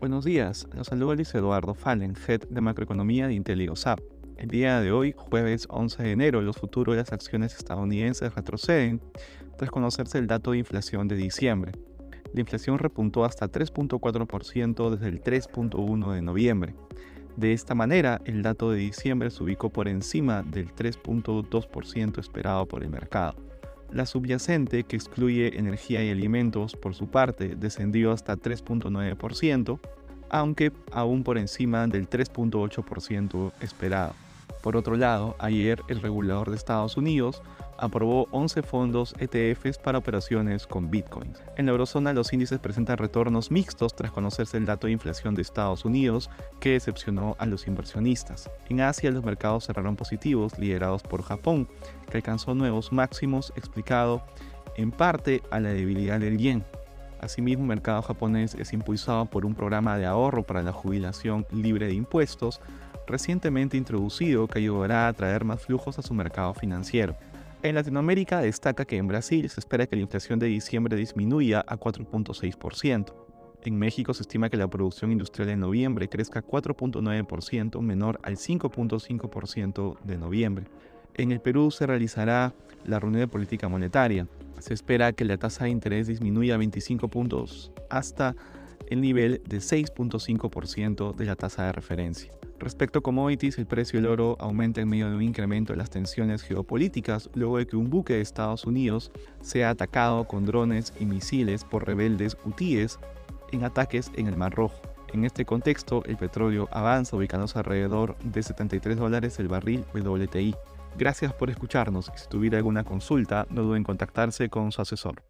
Buenos días, los saluda Luis Eduardo Fallen, Head de Macroeconomía de IntelioSAP. El día de hoy, jueves 11 de enero, los futuros de las acciones estadounidenses retroceden tras conocerse el dato de inflación de diciembre. La inflación repuntó hasta 3.4% desde el 3.1 de noviembre. De esta manera, el dato de diciembre se ubicó por encima del 3.2% esperado por el mercado. La subyacente, que excluye energía y alimentos, por su parte, descendió hasta 3.9%, aunque aún por encima del 3.8% esperado. Por otro lado, ayer el regulador de Estados Unidos aprobó 11 fondos ETFs para operaciones con bitcoins. En la eurozona los índices presentan retornos mixtos tras conocerse el dato de inflación de Estados Unidos que decepcionó a los inversionistas. En Asia los mercados cerraron positivos liderados por Japón, que alcanzó nuevos máximos explicado en parte a la debilidad del yen. Asimismo, el mercado japonés es impulsado por un programa de ahorro para la jubilación libre de impuestos, recientemente introducido que ayudará a traer más flujos a su mercado financiero. En Latinoamérica destaca que en Brasil se espera que la inflación de diciembre disminuya a 4.6%. En México se estima que la producción industrial en noviembre crezca 4.9% menor al 5.5% de noviembre. En el Perú se realizará la reunión de política monetaria. Se espera que la tasa de interés disminuya a 25 puntos hasta el nivel de 6.5% de la tasa de referencia. Respecto a commodities, el precio del oro aumenta en medio de un incremento de las tensiones geopolíticas luego de que un buque de Estados Unidos sea atacado con drones y misiles por rebeldes hutíes en ataques en el Mar Rojo. En este contexto, el petróleo avanza ubicándose alrededor de 73 dólares el barril WTI. Gracias por escucharnos si tuviera alguna consulta, no duden en contactarse con su asesor.